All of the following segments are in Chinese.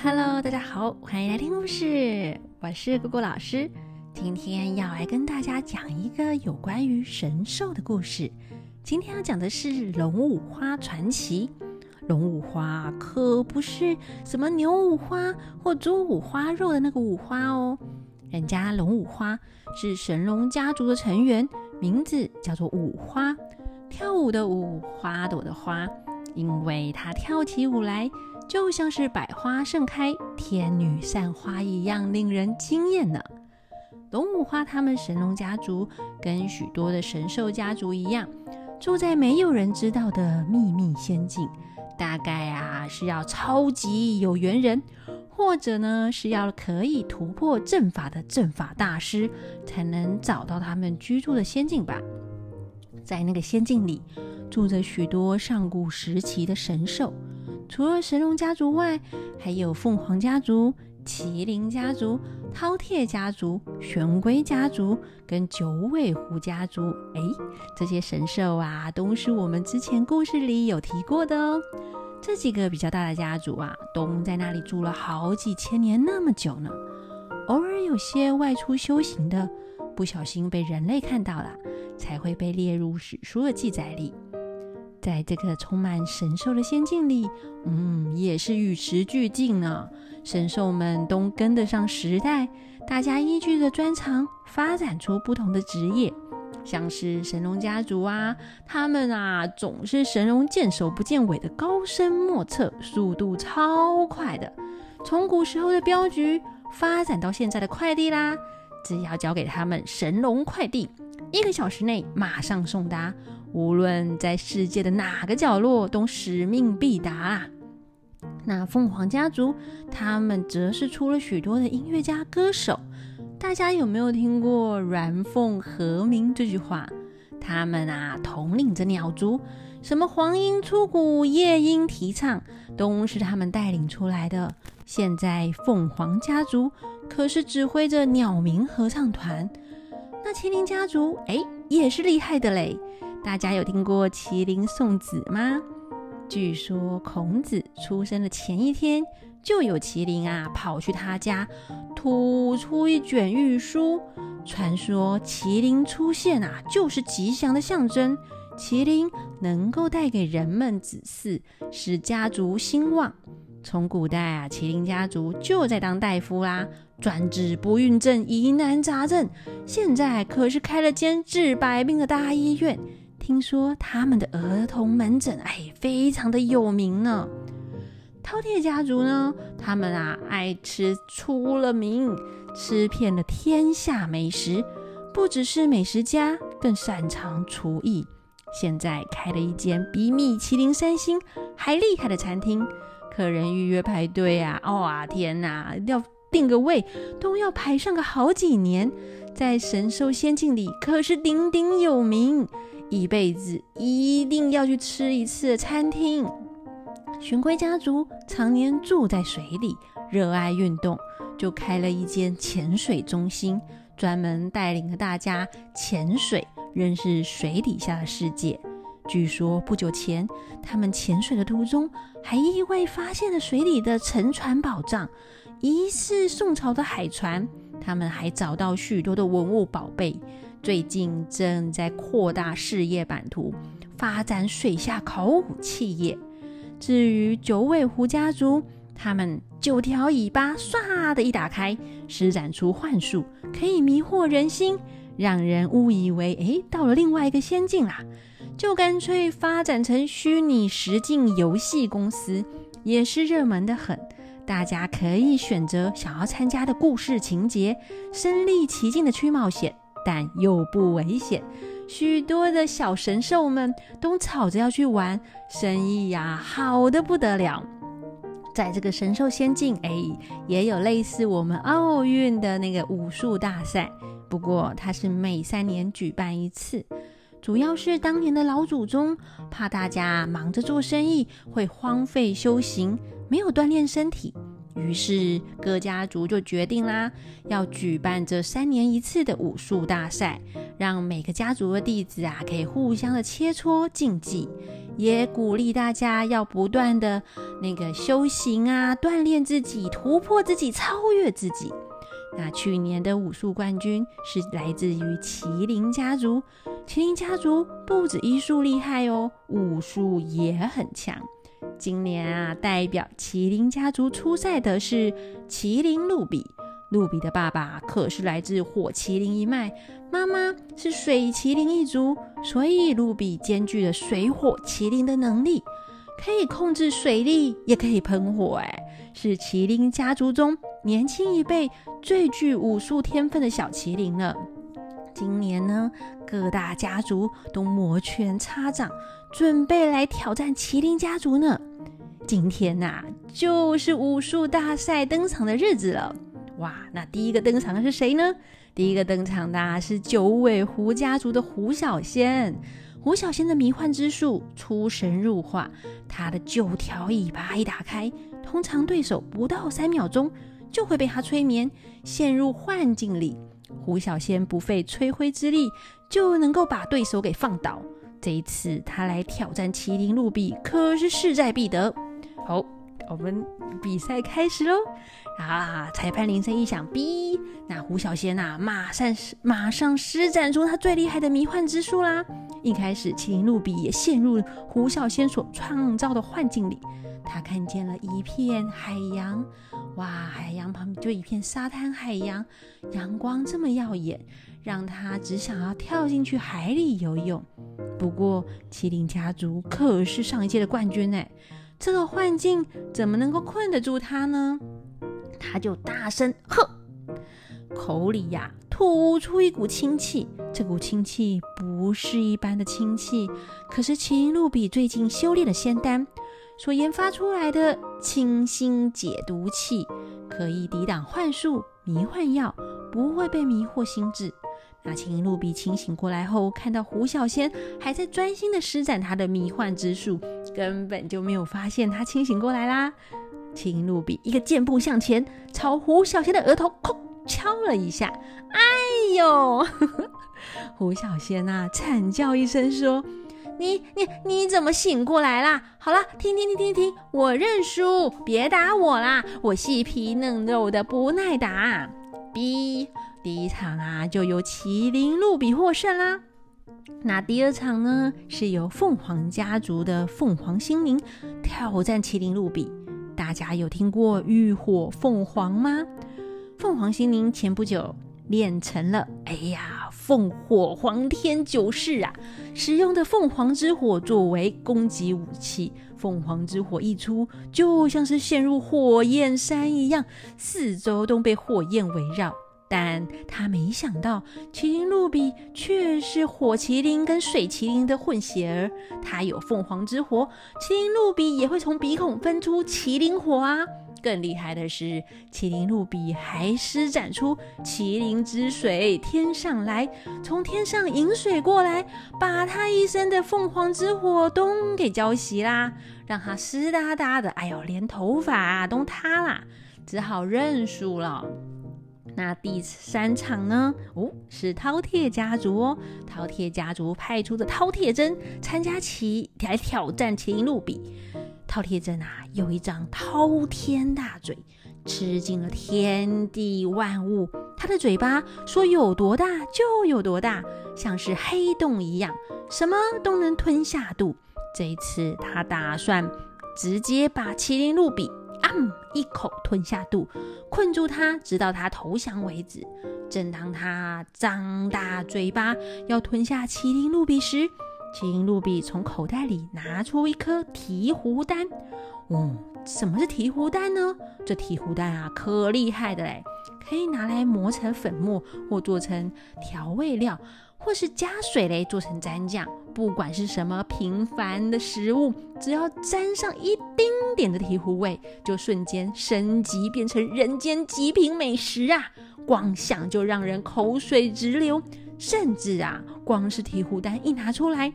Hello，大家好，欢迎来听故事。我是姑姑老师，今天要来跟大家讲一个有关于神兽的故事。今天要讲的是龙五花传奇。龙五花可不是什么牛五花或猪五花肉的那个五花哦，人家龙五花是神龙家族的成员，名字叫做五花，跳舞的舞，花朵的花，因为它跳起舞来。就像是百花盛开、天女散花一样，令人惊艳呢。龙五花他们神龙家族跟许多的神兽家族一样，住在没有人知道的秘密仙境。大概啊是要超级有缘人，或者呢是要可以突破阵法的阵法大师，才能找到他们居住的仙境吧。在那个仙境里，住着许多上古时期的神兽。除了神龙家族外，还有凤凰家族、麒麟家族、饕餮家族、玄龟家族跟九尾狐家族。哎，这些神兽啊，都是我们之前故事里有提过的哦。这几个比较大的家族啊，都在那里住了好几千年那么久呢。偶尔有些外出修行的，不小心被人类看到了，才会被列入史书的记载里。在这个充满神兽的仙境里，嗯，也是与时俱进呢。神兽们都跟得上时代，大家依据着专长发展出不同的职业。像是神龙家族啊，他们啊总是神龙见首不见尾的高深莫测，速度超快的。从古时候的镖局发展到现在的快递啦，只要交给他们神龙快递，一个小时内马上送达。无论在世界的哪个角落，都使命必达。那凤凰家族，他们则是出了许多的音乐家、歌手。大家有没有听过“鸾凤和鸣”这句话？他们啊，统领着鸟族，什么黄莺出谷、夜莺啼唱，都是他们带领出来的。现在凤凰家族可是指挥着鸟鸣合唱团。那麒麟家族，哎，也是厉害的嘞。大家有听过麒麟送子吗？据说孔子出生的前一天，就有麒麟啊跑去他家，吐出一卷玉书。传说麒麟出现啊，就是吉祥的象征。麒麟能够带给人们子嗣，使家族兴旺。从古代啊，麒麟家族就在当大夫啦，专治不孕症、疑难杂症。现在可是开了间治百病的大医院。听说他们的儿童门诊哎，非常的有名呢。饕餮家族呢，他们啊爱吃出了名，吃遍了天下美食，不只是美食家，更擅长厨艺。现在开了一间比米其林三星还厉害的餐厅，客人预约排队啊，哇天哪，要定个位都要排上个好几年。在神兽仙境里，可是鼎鼎有名。一辈子一定要去吃一次的餐厅。玄龟家族常年住在水里，热爱运动，就开了一间潜水中心，专门带领着大家潜水，认识水底下的世界。据说不久前，他们潜水的途中，还意外发现了水里的沉船宝藏，疑似宋朝的海船。他们还找到许多的文物宝贝。最近正在扩大事业版图，发展水下考古企业。至于九尾狐家族，他们九条尾巴唰的一打开，施展出幻术，可以迷惑人心，让人误以为诶到了另外一个仙境啦。就干脆发展成虚拟实境游戏公司，也是热门的很。大家可以选择想要参加的故事情节，身临其境的去冒险。但又不危险，许多的小神兽们都吵着要去玩，生意呀好的不得了。在这个神兽仙境，哎，也有类似我们奥运的那个武术大赛，不过它是每三年举办一次，主要是当年的老祖宗怕大家忙着做生意会荒废修行，没有锻炼身体。于是各家族就决定啦，要举办这三年一次的武术大赛，让每个家族的弟子啊可以互相的切磋竞技。也鼓励大家要不断的那个修行啊，锻炼自己，突破自己，超越自己。那去年的武术冠军是来自于麒麟家族，麒麟家族不止医术厉害哦，武术也很强。今年啊，代表麒麟家族出赛的是麒麟露比。露比的爸爸可是来自火麒麟一脉，妈妈是水麒麟一族，所以露比兼具了水火麒麟的能力，可以控制水力，也可以喷火。哎，是麒麟家族中年轻一辈最具武术天分的小麒麟了。今年呢，各大家族都摩拳擦掌，准备来挑战麒麟家族呢。今天呐，就是武术大赛登场的日子了。哇，那第一个登场的是谁呢？第一个登场的是九尾狐家族的胡小仙。胡小仙的迷幻之术出神入化，他的九条尾巴一打开，通常对手不到三秒钟就会被他催眠，陷入幻境里。胡小仙不费吹灰之力就能够把对手给放倒。这一次他来挑战麒麟露比，可是势在必得。好。我们比赛开始喽！啊，裁判铃声一响，哔，那胡小仙呐，马上马上施展出他最厉害的迷幻之术啦！一开始，麒麟露比也陷入胡小仙所创造的幻境里，他看见了一片海洋，哇，海洋旁边就一片沙滩海洋，阳光这么耀眼，让他只想要跳进去海里游泳。不过，麒麟家族可是上一届的冠军呢。这个幻境怎么能够困得住他呢？他就大声喝，口里呀吐出一股清气。这股清气不是一般的清气，可是麒麟露比最近修炼的仙丹所研发出来的清新解毒气，可以抵挡幻术、迷幻药，不会被迷惑心智。那麒麟露比清醒过来后，看到胡小仙还在专心的施展他的迷幻之术，根本就没有发现他清醒过来啦。麒麟露比一个箭步向前，朝胡小仙的额头叩敲了一下。哎呦！胡小仙呐，惨叫一声说：“你你你怎么醒过来啦？好了，停停停停停，我认输，别打我啦，我细皮嫩肉的不耐打。”。第一场啊，就由麒麟露比获胜啦。那第二场呢，是由凤凰家族的凤凰心灵挑战麒麟露比。大家有听过浴火凤凰吗？凤凰心灵前不久练成了，哎呀，凤火皇天九式啊！使用的凤凰之火作为攻击武器，凤凰之火一出，就像是陷入火焰山一样，四周都被火焰围绕。但他没想到，麒麟露比却是火麒麟跟水麒麟的混血儿。他有凤凰之火，麒麟露比也会从鼻孔分出麒麟火啊！更厉害的是，麒麟露比还施展出麒麟之水天上来，从天上引水过来，把他一身的凤凰之火都给浇熄啦，让他湿哒哒的，哎呦，连头发都塌啦，只好认输了。那第三场呢？哦，是饕餮家族哦。饕餮家族派出的饕餮真参加起来挑战麒麟露比。饕餮真啊，有一张滔天大嘴，吃尽了天地万物。它的嘴巴说有多大就有多大，像是黑洞一样，什么都能吞下肚。这一次，他打算直接把麒麟露比。一口吞下肚，困住他，直到他投降为止。正当他张大嘴巴要吞下麒麟露比时，麒麟露比从口袋里拿出一颗醍醐丹。哦，什么是醍醐丹呢？这醍醐丹啊，可厉害的嘞，可以拿来磨成粉末，或做成调味料。或是加水嘞，做成蘸酱，不管是什么平凡的食物，只要沾上一丁点的醍醐味，就瞬间升级变成人间极品美食啊！光想就让人口水直流，甚至啊，光是醍醐丹一拿出来，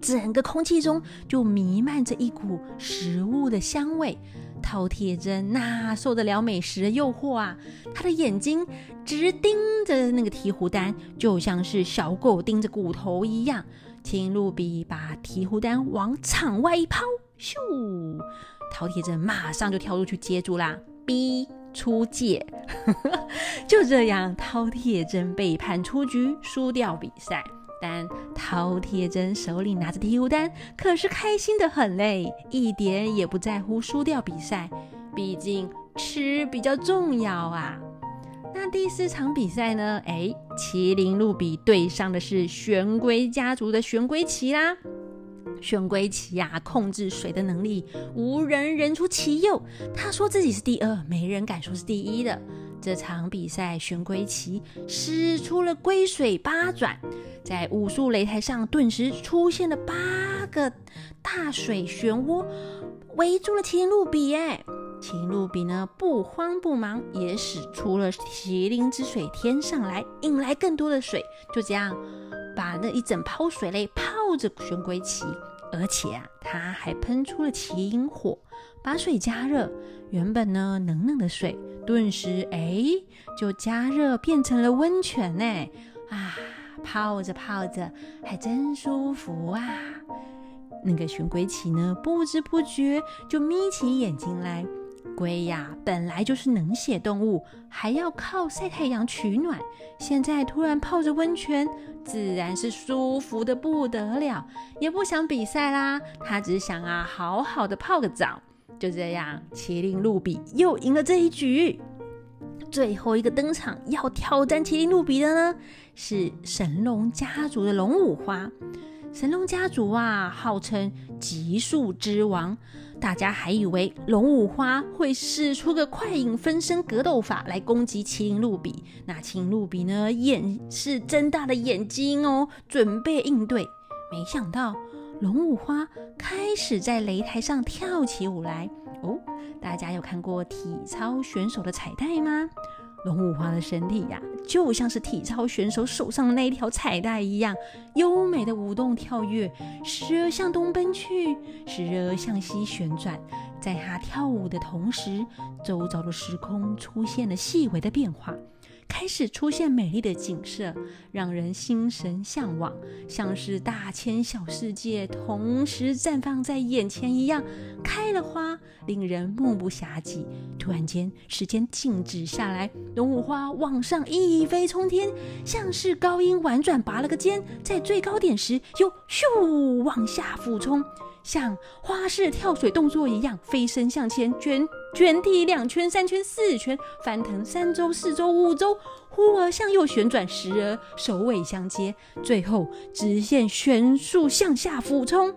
整个空气中就弥漫着一股食物的香味。饕餮真那受得了美食的诱惑啊？他的眼睛直盯着那个鹈鹕丹，就像是小狗盯着骨头一样。麒麟露比把提壶丹往场外一抛，咻！饕餮真马上就跳出去接住啦，逼出界。就这样，饕餮真被判出局，输掉比赛。但饕餮真手里拿着提壶单，可是开心的很嘞，一点也不在乎输掉比赛。毕竟吃比较重要啊。那第四场比赛呢？哎，麒麟露比对上的是玄龟家族的玄龟旗啦。玄龟旗呀，控制水的能力无人人出其右。他说自己是第二，没人敢说是第一的。这场比赛，玄龟旗使出了龟水八转，在武术擂台上顿时出现了八个大水漩涡，围住了麒麟露比。哎，麒麟露比呢不慌不忙，也使出了麒麟之水天上来，引来更多的水，就这样把那一整泡水类泡着玄龟旗。而且啊，他还喷出了麒麟火，把水加热。原本呢，冷冷的水，顿时哎，就加热变成了温泉呢！啊，泡着泡着，还真舒服啊！那个玄龟旗呢，不知不觉就眯起眼睛来。龟呀，本来就是冷血动物，还要靠晒太阳取暖。现在突然泡着温泉，自然是舒服的不得了，也不想比赛啦。他只想啊，好好的泡个澡。就这样，麒麟露比又赢了这一局。最后一个登场要挑战麒麟露比的呢，是神龙家族的龙五花。神龙家族啊，号称极速之王。大家还以为龙五花会使出个快影分身格斗法来攻击麒麟露比。那麒麟露比呢，眼是睁大了眼睛哦，准备应对。没想到龙舞花开始在擂台上跳起舞来哦。大家有看过体操选手的彩带吗？龙五花的身体呀，就像是体操选手手上的那一条彩带一样，优美的舞动跳跃，时而向东奔去，时而向西旋转。在他跳舞的同时，周遭的时空出现了细微的变化。开始出现美丽的景色，让人心神向往，像是大千小世界同时绽放在眼前一样，开了花，令人目不暇接。突然间，时间静止下来，龙舞花往上一飞冲天，像是高音婉转拔了个尖，在最高点时又咻往下俯冲。像花式跳水动作一样飞身向前卷卷体两圈三圈四圈翻腾三周四周五周，忽而向右旋转，时而首尾相接，最后直线旋速向下俯冲，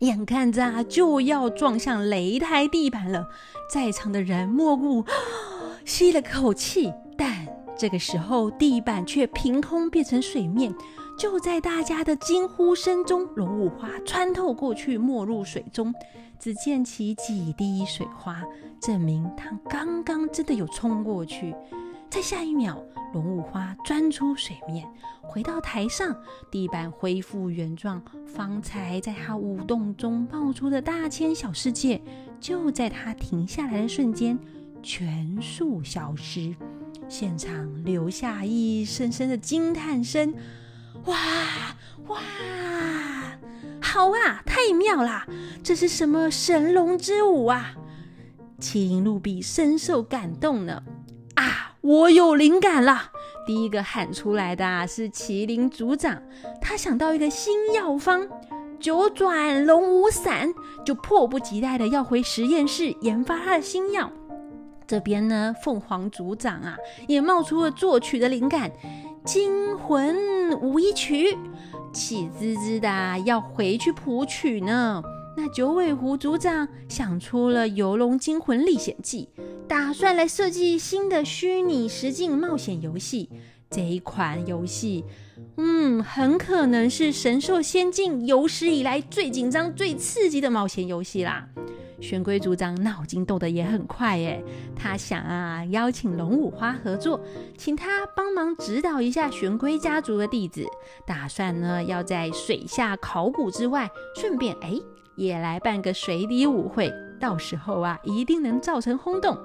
眼看着啊就要撞向擂台地板了。在场的人莫不 吸了口气，但这个时候地板却凭空变成水面。就在大家的惊呼声中，龙五花穿透过去，没入水中。只溅起几滴水花，证明他刚刚真的有冲过去。在下一秒，龙五花钻出水面，回到台上，地板恢复原状。方才在他舞动中冒出的大千小世界，就在他停下来的瞬间全数消失。现场留下一声声的惊叹声。哇哇，好啊，太妙啦！这是什么神龙之舞啊？麒麟露比深受感动呢。啊，我有灵感了！第一个喊出来的啊是麒麟族长，他想到一个新药方——九转龙舞散，就迫不及待的要回实验室研发他的新药。这边呢，凤凰族长啊，也冒出了作曲的灵感。惊魂舞一曲，气滋滋的要回去谱曲呢。那九尾狐族长想出了《游龙惊魂历险记》，打算来设计新的虚拟实境冒险游戏。这一款游戏，嗯，很可能是神兽仙境有史以来最紧张、最刺激的冒险游戏啦。玄龟族长脑筋动得也很快耶，他想啊，邀请龙五花合作，请他帮忙指导一下玄龟家族的弟子，打算呢要在水下考古之外，顺便哎也来办个水底舞会，到时候啊一定能造成轰动。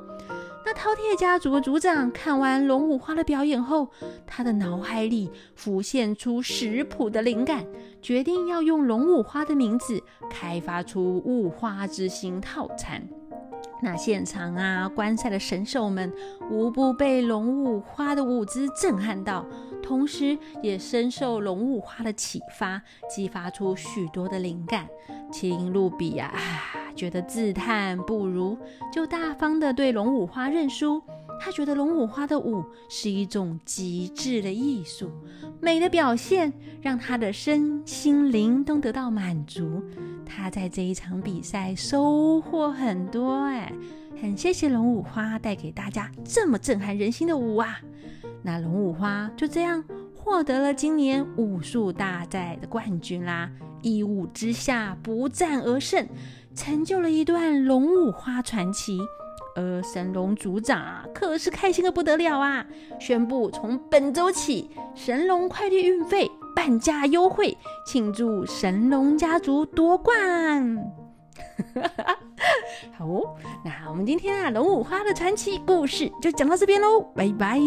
那饕餮家族的族长看完龙五花的表演后，他的脑海里浮现出食谱的灵感，决定要用龙五花的名字开发出五花之星套餐。那现场啊，观赛的神兽们无不被龙五花的舞姿震撼到，同时也深受龙五花的启发，激发出许多的灵感。麒麟露比呀，啊，觉得自叹不如，就大方的对龙五花认输。他觉得龙五花的舞是一种极致的艺术，美的表现让他的身心灵都得到满足。他在这一场比赛收获很多，哎，很谢谢龙五花带给大家这么震撼人心的舞啊！那龙五花就这样获得了今年武术大赛的冠军啦！一舞之下不战而胜，成就了一段龙五花传奇。而神龙族长啊，可是开心的不得了啊！宣布从本周起，神龙快递运费半价优惠，庆祝神龙家族夺冠。好，那我们今天啊，龙五花的传奇故事就讲到这边喽，拜拜。